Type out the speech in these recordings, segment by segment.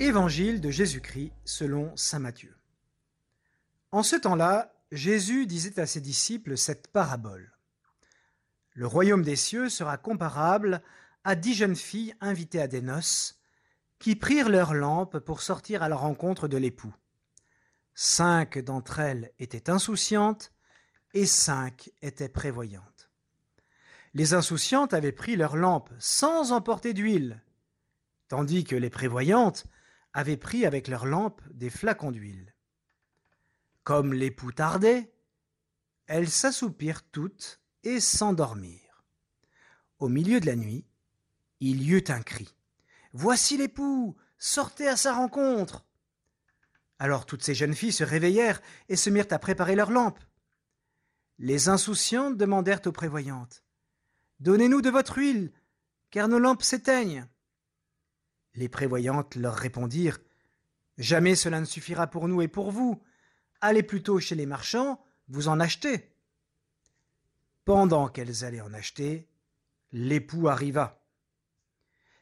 Évangile de Jésus-Christ selon Saint Matthieu. En ce temps-là, Jésus disait à ses disciples cette parabole. Le royaume des cieux sera comparable à dix jeunes filles invitées à des noces, qui prirent leurs lampes pour sortir à la rencontre de l'époux. Cinq d'entre elles étaient insouciantes et cinq étaient prévoyantes. Les insouciantes avaient pris leurs lampes sans emporter d'huile, tandis que les prévoyantes avaient pris avec leurs lampes des flacons d'huile. Comme l'époux tardait, elles s'assoupirent toutes et s'endormirent. Au milieu de la nuit, il y eut un cri. Voici l'époux, sortez à sa rencontre. Alors toutes ces jeunes filles se réveillèrent et se mirent à préparer leurs lampes. Les insouciantes demandèrent aux prévoyantes. Donnez-nous de votre huile, car nos lampes s'éteignent. Les prévoyantes leur répondirent. Jamais cela ne suffira pour nous et pour vous. Allez plutôt chez les marchands, vous en achetez. Pendant qu'elles allaient en acheter, l'époux arriva.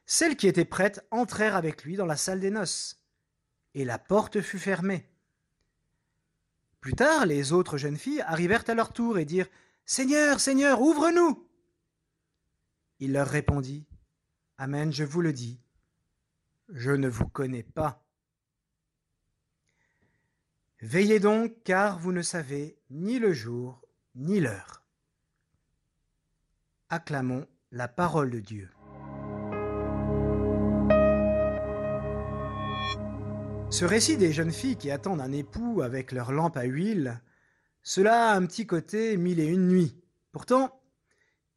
Celles qui étaient prêtes entrèrent avec lui dans la salle des noces, et la porte fut fermée. Plus tard, les autres jeunes filles arrivèrent à leur tour et dirent Seigneur, Seigneur, ouvre-nous. Il leur répondit Amen, je vous le dis, je ne vous connais pas. Veillez donc, car vous ne savez ni le jour ni l'heure. Acclamons la parole de Dieu. Ce récit des jeunes filles qui attendent un époux avec leur lampe à huile, cela a un petit côté mille et une nuits. Pourtant,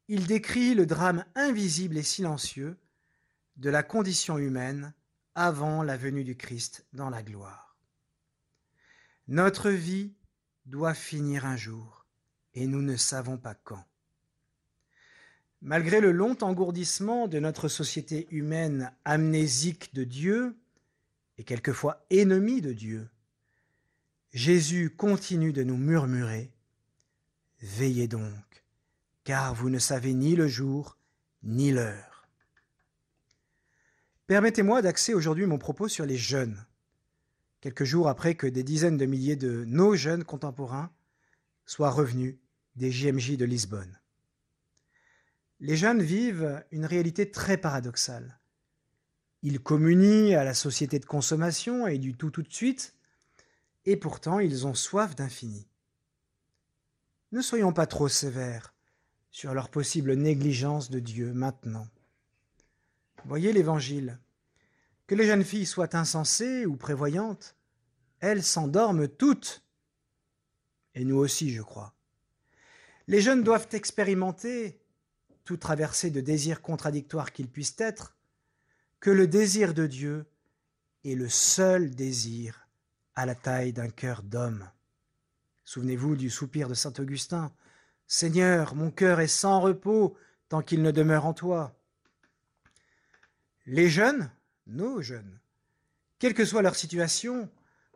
il décrit le drame invisible et silencieux de la condition humaine avant la venue du Christ dans la gloire. Notre vie doit finir un jour, et nous ne savons pas quand. Malgré le long engourdissement de notre société humaine amnésique de Dieu, et quelquefois ennemie de Dieu, Jésus continue de nous murmurer Veillez donc, car vous ne savez ni le jour ni l'heure. Permettez-moi d'axer aujourd'hui mon propos sur les jeunes, quelques jours après que des dizaines de milliers de nos jeunes contemporains soient revenus des JMJ de Lisbonne. Les jeunes vivent une réalité très paradoxale. Ils communient à la société de consommation et du tout tout de suite, et pourtant ils ont soif d'infini. Ne soyons pas trop sévères sur leur possible négligence de Dieu maintenant. Voyez l'Évangile. Que les jeunes filles soient insensées ou prévoyantes, elles s'endorment toutes. Et nous aussi, je crois. Les jeunes doivent expérimenter, tout traversé de désirs contradictoires qu'ils puissent être, que le désir de Dieu est le seul désir à la taille d'un cœur d'homme. Souvenez-vous du soupir de saint Augustin. Seigneur, mon cœur est sans repos tant qu'il ne demeure en toi. Les jeunes, nos jeunes, quelle que soit leur situation,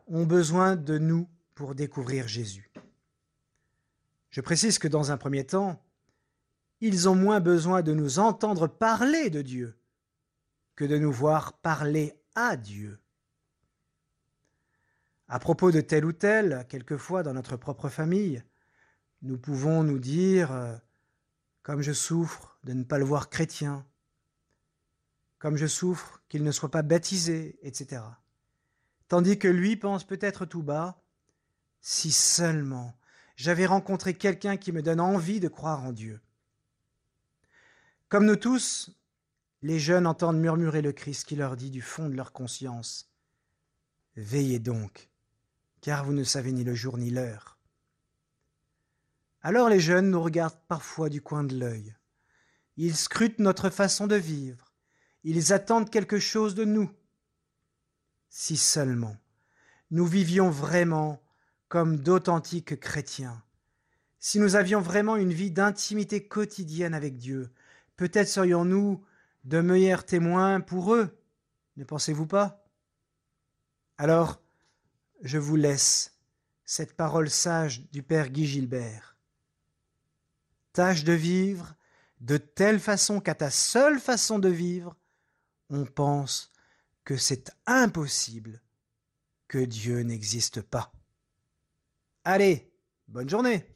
ont besoin de nous pour découvrir Jésus. Je précise que dans un premier temps, ils ont moins besoin de nous entendre parler de Dieu que de nous voir parler à Dieu. À propos de tel ou tel, quelquefois dans notre propre famille, nous pouvons nous dire, euh, comme je souffre de ne pas le voir chrétien, comme je souffre qu'il ne soit pas baptisé, etc. Tandis que lui pense peut-être tout bas, si seulement j'avais rencontré quelqu'un qui me donne envie de croire en Dieu. Comme nous tous, les jeunes entendent murmurer le Christ qui leur dit du fond de leur conscience, Veillez donc, car vous ne savez ni le jour ni l'heure. Alors les jeunes nous regardent parfois du coin de l'œil. Ils scrutent notre façon de vivre, ils attendent quelque chose de nous. Si seulement nous vivions vraiment comme d'authentiques chrétiens, si nous avions vraiment une vie d'intimité quotidienne avec Dieu, peut-être serions-nous de meilleurs témoins pour eux, ne pensez-vous pas? Alors, je vous laisse cette parole sage du Père Guy Gilbert. Tâche de vivre de telle façon qu'à ta seule façon de vivre, on pense que c'est impossible, que Dieu n'existe pas. Allez, bonne journée